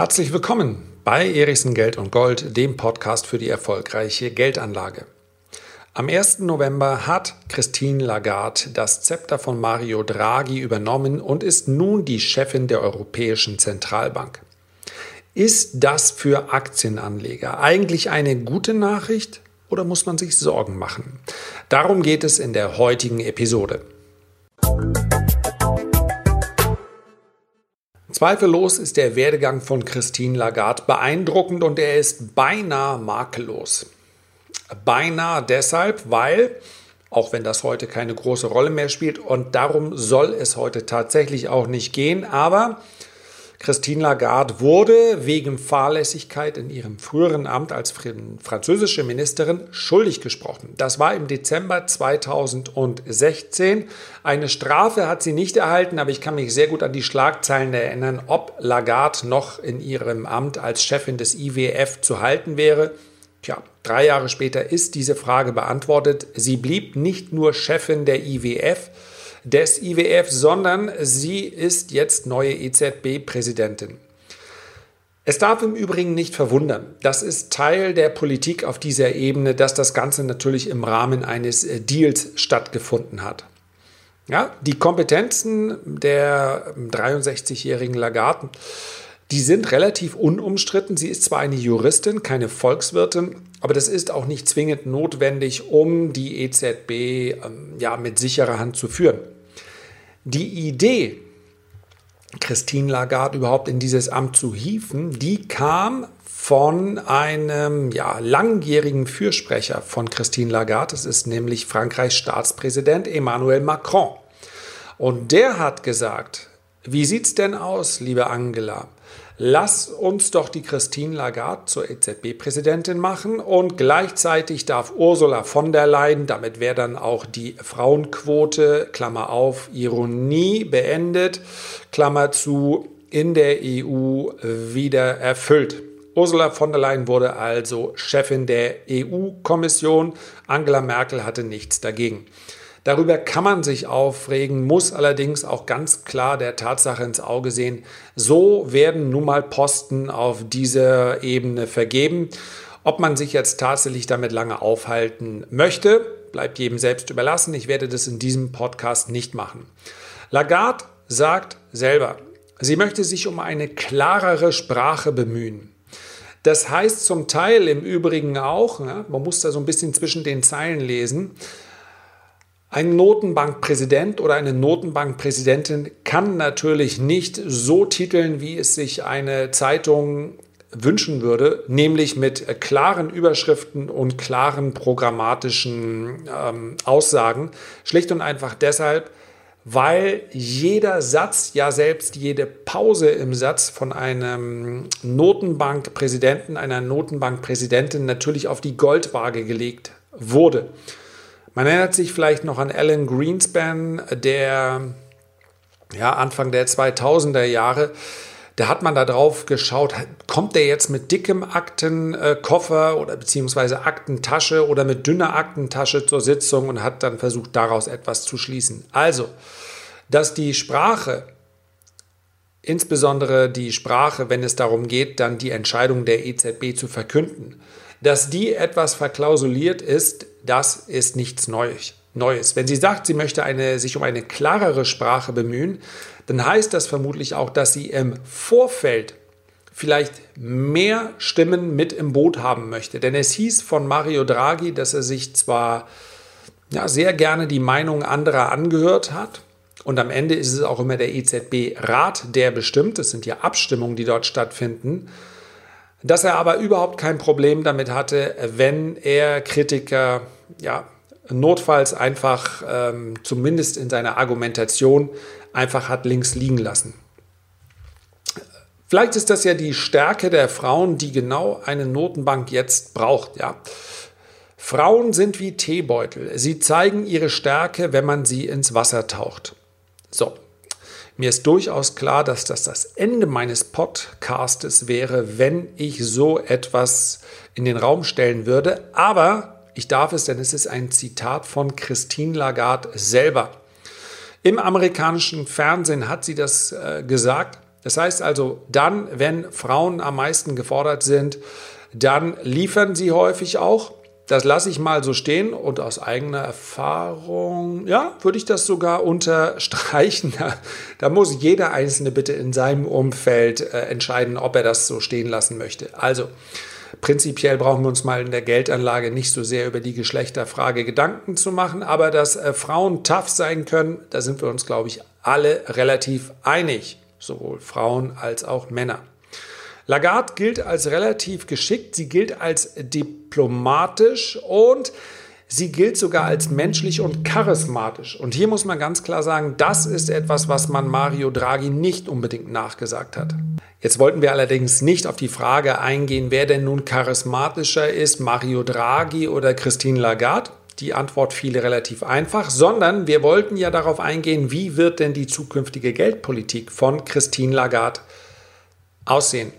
Herzlich willkommen bei Erichsen Geld und Gold, dem Podcast für die erfolgreiche Geldanlage. Am 1. November hat Christine Lagarde das Zepter von Mario Draghi übernommen und ist nun die Chefin der Europäischen Zentralbank. Ist das für Aktienanleger eigentlich eine gute Nachricht oder muss man sich Sorgen machen? Darum geht es in der heutigen Episode. Zweifellos ist der Werdegang von Christine Lagarde beeindruckend und er ist beinahe makellos. Beinahe deshalb, weil, auch wenn das heute keine große Rolle mehr spielt, und darum soll es heute tatsächlich auch nicht gehen, aber Christine Lagarde wurde wegen Fahrlässigkeit in ihrem früheren Amt als französische Ministerin schuldig gesprochen. Das war im Dezember 2016. Eine Strafe hat sie nicht erhalten, aber ich kann mich sehr gut an die Schlagzeilen erinnern, ob Lagarde noch in ihrem Amt als Chefin des IWF zu halten wäre. Tja, drei Jahre später ist diese Frage beantwortet. Sie blieb nicht nur Chefin der IWF, des IWF, sondern sie ist jetzt neue EZB-Präsidentin. Es darf im Übrigen nicht verwundern, das ist Teil der Politik auf dieser Ebene, dass das Ganze natürlich im Rahmen eines äh, Deals stattgefunden hat. Ja, die Kompetenzen der 63-jährigen Lagarde, die sind relativ unumstritten. Sie ist zwar eine Juristin, keine Volkswirtin, aber das ist auch nicht zwingend notwendig, um die EZB ähm, ja, mit sicherer Hand zu führen. Die Idee, Christine Lagarde überhaupt in dieses Amt zu hieven, die kam von einem ja, langjährigen Fürsprecher von Christine Lagarde. Das ist nämlich Frankreichs Staatspräsident Emmanuel Macron. Und der hat gesagt, wie sieht's denn aus, liebe Angela? Lass uns doch die Christine Lagarde zur EZB-Präsidentin machen und gleichzeitig darf Ursula von der Leyen, damit wäre dann auch die Frauenquote, Klammer auf, Ironie beendet, Klammer zu, in der EU wieder erfüllt. Ursula von der Leyen wurde also Chefin der EU-Kommission. Angela Merkel hatte nichts dagegen. Darüber kann man sich aufregen, muss allerdings auch ganz klar der Tatsache ins Auge sehen, so werden nun mal Posten auf dieser Ebene vergeben. Ob man sich jetzt tatsächlich damit lange aufhalten möchte, bleibt jedem selbst überlassen. Ich werde das in diesem Podcast nicht machen. Lagarde sagt selber, sie möchte sich um eine klarere Sprache bemühen. Das heißt zum Teil im Übrigen auch, man muss da so ein bisschen zwischen den Zeilen lesen, ein Notenbankpräsident oder eine Notenbankpräsidentin kann natürlich nicht so titeln, wie es sich eine Zeitung wünschen würde, nämlich mit klaren Überschriften und klaren programmatischen ähm, Aussagen. Schlicht und einfach deshalb, weil jeder Satz, ja selbst jede Pause im Satz von einem Notenbankpräsidenten, einer Notenbankpräsidentin natürlich auf die Goldwaage gelegt wurde. Man erinnert sich vielleicht noch an Alan Greenspan, der ja, Anfang der 2000er Jahre, da hat man da drauf geschaut, kommt der jetzt mit dickem Aktenkoffer oder beziehungsweise Aktentasche oder mit dünner Aktentasche zur Sitzung und hat dann versucht, daraus etwas zu schließen. Also, dass die Sprache, insbesondere die Sprache, wenn es darum geht, dann die Entscheidung der EZB zu verkünden, dass die etwas verklausuliert ist, das ist nichts Neues. Wenn sie sagt, sie möchte eine, sich um eine klarere Sprache bemühen, dann heißt das vermutlich auch, dass sie im Vorfeld vielleicht mehr Stimmen mit im Boot haben möchte. Denn es hieß von Mario Draghi, dass er sich zwar ja, sehr gerne die Meinung anderer angehört hat, und am Ende ist es auch immer der EZB-Rat, der bestimmt, es sind ja Abstimmungen, die dort stattfinden, dass er aber überhaupt kein Problem damit hatte, wenn er Kritiker ja, notfalls einfach ähm, zumindest in seiner Argumentation einfach hat links liegen lassen. Vielleicht ist das ja die Stärke der Frauen, die genau eine Notenbank jetzt braucht. Ja. Frauen sind wie Teebeutel. Sie zeigen ihre Stärke, wenn man sie ins Wasser taucht. Mir ist durchaus klar, dass das das Ende meines Podcastes wäre, wenn ich so etwas in den Raum stellen würde. Aber ich darf es, denn es ist ein Zitat von Christine Lagarde selber. Im amerikanischen Fernsehen hat sie das äh, gesagt. Das heißt also, dann, wenn Frauen am meisten gefordert sind, dann liefern sie häufig auch. Das lasse ich mal so stehen und aus eigener Erfahrung, ja, würde ich das sogar unterstreichen. Da, muss jeder Einzelne bitte in seinem Umfeld äh, entscheiden, ob er das so stehen lassen möchte. Also, prinzipiell brauchen wir uns mal in der Geldanlage nicht so sehr über die Geschlechterfrage Gedanken zu machen, aber dass äh, Frauen tough sein können, da sind wir uns, glaube ich, alle relativ einig, sowohl Frauen als auch Männer. Lagarde gilt als relativ geschickt, sie gilt als diplomatisch und sie gilt sogar als menschlich und charismatisch. Und hier muss man ganz klar sagen, das ist etwas, was man Mario Draghi nicht unbedingt nachgesagt hat. Jetzt wollten wir allerdings nicht auf die Frage eingehen, wer denn nun charismatischer ist, Mario Draghi oder Christine Lagarde. Die Antwort fiel relativ einfach, sondern wir wollten ja darauf eingehen, wie wird denn die zukünftige Geldpolitik von Christine Lagarde aussehen.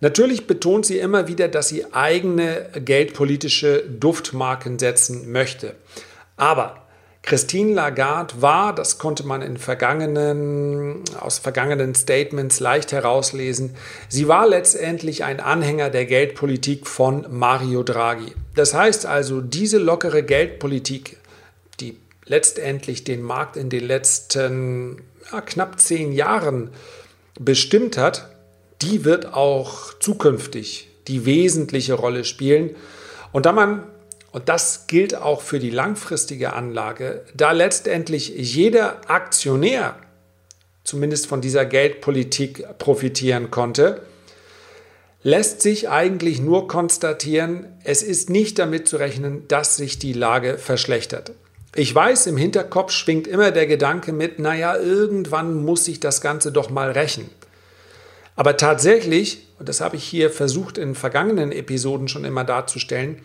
Natürlich betont sie immer wieder, dass sie eigene geldpolitische Duftmarken setzen möchte. Aber Christine Lagarde war, das konnte man in vergangenen, aus vergangenen Statements leicht herauslesen, sie war letztendlich ein Anhänger der Geldpolitik von Mario Draghi. Das heißt also, diese lockere Geldpolitik, die letztendlich den Markt in den letzten ja, knapp zehn Jahren bestimmt hat, die wird auch zukünftig die wesentliche Rolle spielen. Und da man, und das gilt auch für die langfristige Anlage, da letztendlich jeder Aktionär zumindest von dieser Geldpolitik profitieren konnte, lässt sich eigentlich nur konstatieren, es ist nicht damit zu rechnen, dass sich die Lage verschlechtert. Ich weiß, im Hinterkopf schwingt immer der Gedanke mit, naja, irgendwann muss sich das Ganze doch mal rächen. Aber tatsächlich, und das habe ich hier versucht in vergangenen Episoden schon immer darzustellen,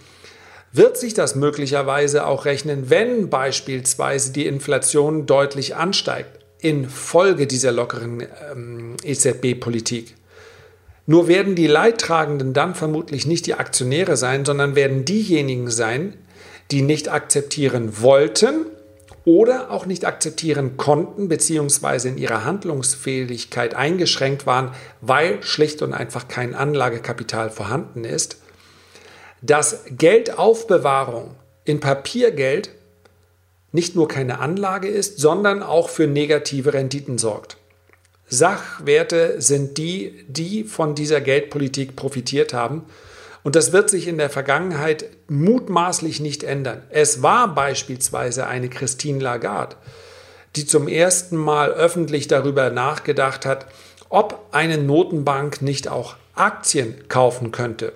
wird sich das möglicherweise auch rechnen, wenn beispielsweise die Inflation deutlich ansteigt infolge dieser lockeren ähm, EZB-Politik. Nur werden die Leidtragenden dann vermutlich nicht die Aktionäre sein, sondern werden diejenigen sein, die nicht akzeptieren wollten oder auch nicht akzeptieren konnten bzw. in ihrer Handlungsfähigkeit eingeschränkt waren, weil schlicht und einfach kein Anlagekapital vorhanden ist, dass Geldaufbewahrung in Papiergeld nicht nur keine Anlage ist, sondern auch für negative Renditen sorgt. Sachwerte sind die, die von dieser Geldpolitik profitiert haben und das wird sich in der Vergangenheit mutmaßlich nicht ändern. Es war beispielsweise eine Christine Lagarde, die zum ersten Mal öffentlich darüber nachgedacht hat, ob eine Notenbank nicht auch Aktien kaufen könnte.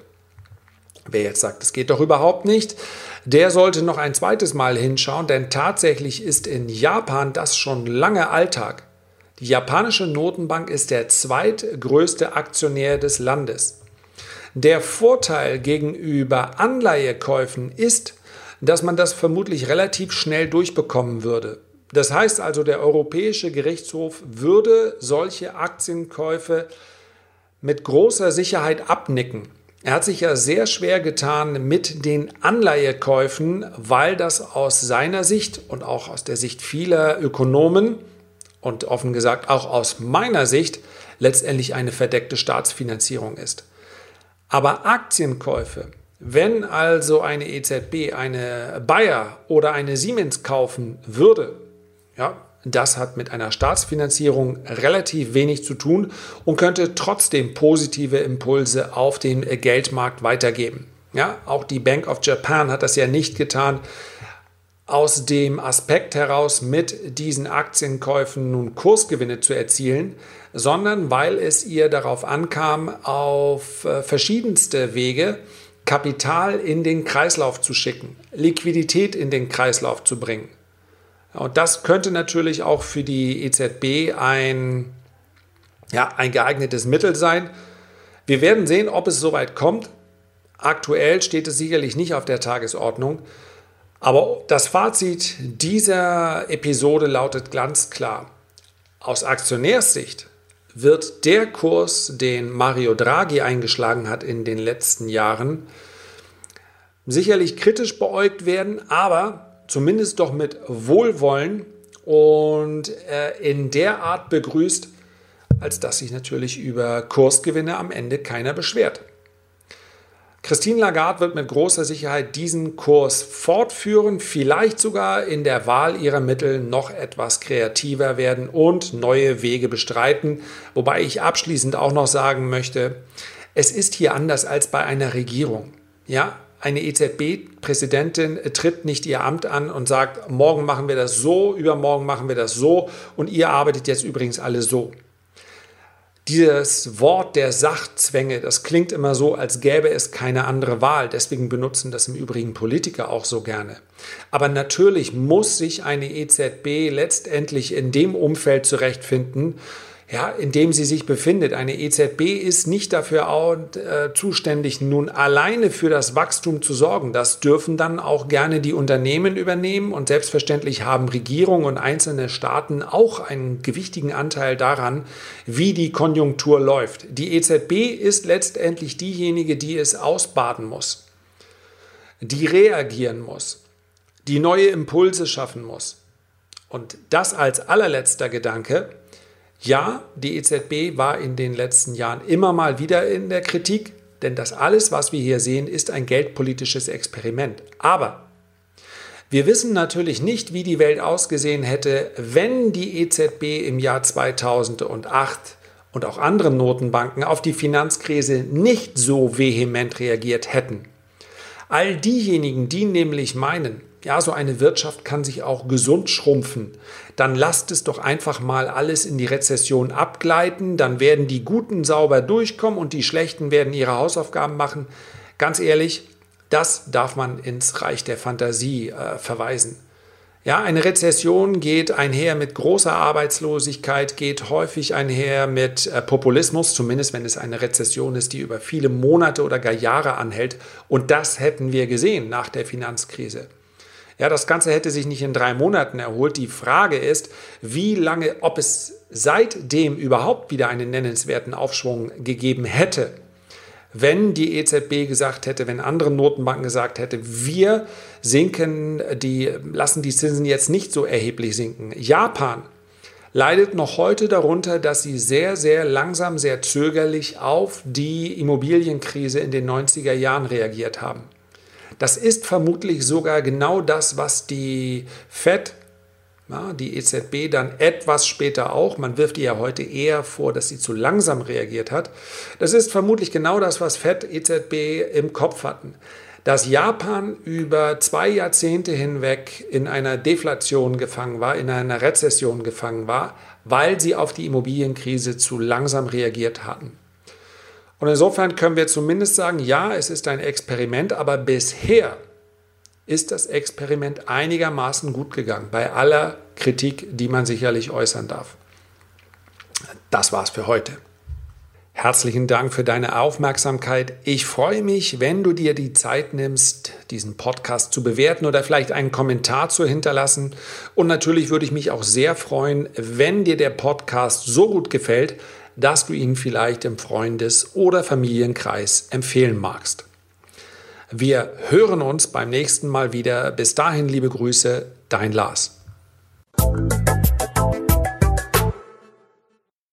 Wer jetzt sagt, das geht doch überhaupt nicht, der sollte noch ein zweites Mal hinschauen, denn tatsächlich ist in Japan das schon lange Alltag. Die japanische Notenbank ist der zweitgrößte Aktionär des Landes. Der Vorteil gegenüber Anleihekäufen ist, dass man das vermutlich relativ schnell durchbekommen würde. Das heißt also, der Europäische Gerichtshof würde solche Aktienkäufe mit großer Sicherheit abnicken. Er hat sich ja sehr schwer getan mit den Anleihekäufen, weil das aus seiner Sicht und auch aus der Sicht vieler Ökonomen und offen gesagt auch aus meiner Sicht letztendlich eine verdeckte Staatsfinanzierung ist. Aber Aktienkäufe, wenn also eine EZB eine Bayer oder eine Siemens kaufen würde, ja, das hat mit einer Staatsfinanzierung relativ wenig zu tun und könnte trotzdem positive Impulse auf den Geldmarkt weitergeben. Ja, auch die Bank of Japan hat das ja nicht getan aus dem Aspekt heraus, mit diesen Aktienkäufen nun Kursgewinne zu erzielen, sondern weil es ihr darauf ankam, auf äh, verschiedenste Wege Kapital in den Kreislauf zu schicken, Liquidität in den Kreislauf zu bringen. Und das könnte natürlich auch für die EZB ein, ja, ein geeignetes Mittel sein. Wir werden sehen, ob es soweit kommt. Aktuell steht es sicherlich nicht auf der Tagesordnung. Aber das Fazit dieser Episode lautet ganz klar. Aus Aktionärssicht wird der Kurs, den Mario Draghi eingeschlagen hat in den letzten Jahren, sicherlich kritisch beäugt werden, aber zumindest doch mit Wohlwollen und äh, in der Art begrüßt, als dass sich natürlich über Kursgewinne am Ende keiner beschwert. Christine Lagarde wird mit großer Sicherheit diesen Kurs fortführen, vielleicht sogar in der Wahl ihrer Mittel noch etwas kreativer werden und neue Wege bestreiten. Wobei ich abschließend auch noch sagen möchte, es ist hier anders als bei einer Regierung. Ja, eine EZB-Präsidentin tritt nicht ihr Amt an und sagt, morgen machen wir das so, übermorgen machen wir das so und ihr arbeitet jetzt übrigens alle so. Dieses Wort der Sachzwänge, das klingt immer so, als gäbe es keine andere Wahl. Deswegen benutzen das im Übrigen Politiker auch so gerne. Aber natürlich muss sich eine EZB letztendlich in dem Umfeld zurechtfinden, ja, in dem sie sich befindet. Eine EZB ist nicht dafür auch, äh, zuständig, nun alleine für das Wachstum zu sorgen. Das dürfen dann auch gerne die Unternehmen übernehmen und selbstverständlich haben Regierungen und einzelne Staaten auch einen gewichtigen Anteil daran, wie die Konjunktur läuft. Die EZB ist letztendlich diejenige, die es ausbaden muss, die reagieren muss, die neue Impulse schaffen muss. Und das als allerletzter Gedanke ja, die EZB war in den letzten Jahren immer mal wieder in der Kritik, denn das alles, was wir hier sehen, ist ein geldpolitisches Experiment. Aber wir wissen natürlich nicht, wie die Welt ausgesehen hätte, wenn die EZB im Jahr 2008 und auch andere Notenbanken auf die Finanzkrise nicht so vehement reagiert hätten. All diejenigen, die nämlich meinen, ja, so eine Wirtschaft kann sich auch gesund schrumpfen, dann lasst es doch einfach mal alles in die Rezession abgleiten, dann werden die Guten sauber durchkommen und die Schlechten werden ihre Hausaufgaben machen. Ganz ehrlich, das darf man ins Reich der Fantasie äh, verweisen. Ja, eine Rezession geht einher mit großer Arbeitslosigkeit, geht häufig einher mit äh, Populismus, zumindest wenn es eine Rezession ist, die über viele Monate oder gar Jahre anhält. Und das hätten wir gesehen nach der Finanzkrise. Ja, das Ganze hätte sich nicht in drei Monaten erholt. Die Frage ist, wie lange, ob es seitdem überhaupt wieder einen nennenswerten Aufschwung gegeben hätte. Wenn die EZB gesagt hätte, wenn andere Notenbanken gesagt hätte, wir sinken die, lassen die Zinsen jetzt nicht so erheblich sinken. Japan leidet noch heute darunter, dass sie sehr, sehr langsam, sehr zögerlich auf die Immobilienkrise in den 90er Jahren reagiert haben. Das ist vermutlich sogar genau das, was die Fed, ja, die EZB dann etwas später auch, man wirft ihr ja heute eher vor, dass sie zu langsam reagiert hat. Das ist vermutlich genau das, was Fed, EZB im Kopf hatten. Dass Japan über zwei Jahrzehnte hinweg in einer Deflation gefangen war, in einer Rezession gefangen war, weil sie auf die Immobilienkrise zu langsam reagiert hatten. Und insofern können wir zumindest sagen, ja, es ist ein Experiment, aber bisher ist das Experiment einigermaßen gut gegangen, bei aller Kritik, die man sicherlich äußern darf. Das war's für heute. Herzlichen Dank für deine Aufmerksamkeit. Ich freue mich, wenn du dir die Zeit nimmst, diesen Podcast zu bewerten oder vielleicht einen Kommentar zu hinterlassen. Und natürlich würde ich mich auch sehr freuen, wenn dir der Podcast so gut gefällt, dass du ihn vielleicht im Freundes- oder Familienkreis empfehlen magst. Wir hören uns beim nächsten Mal wieder. Bis dahin liebe Grüße, dein Lars.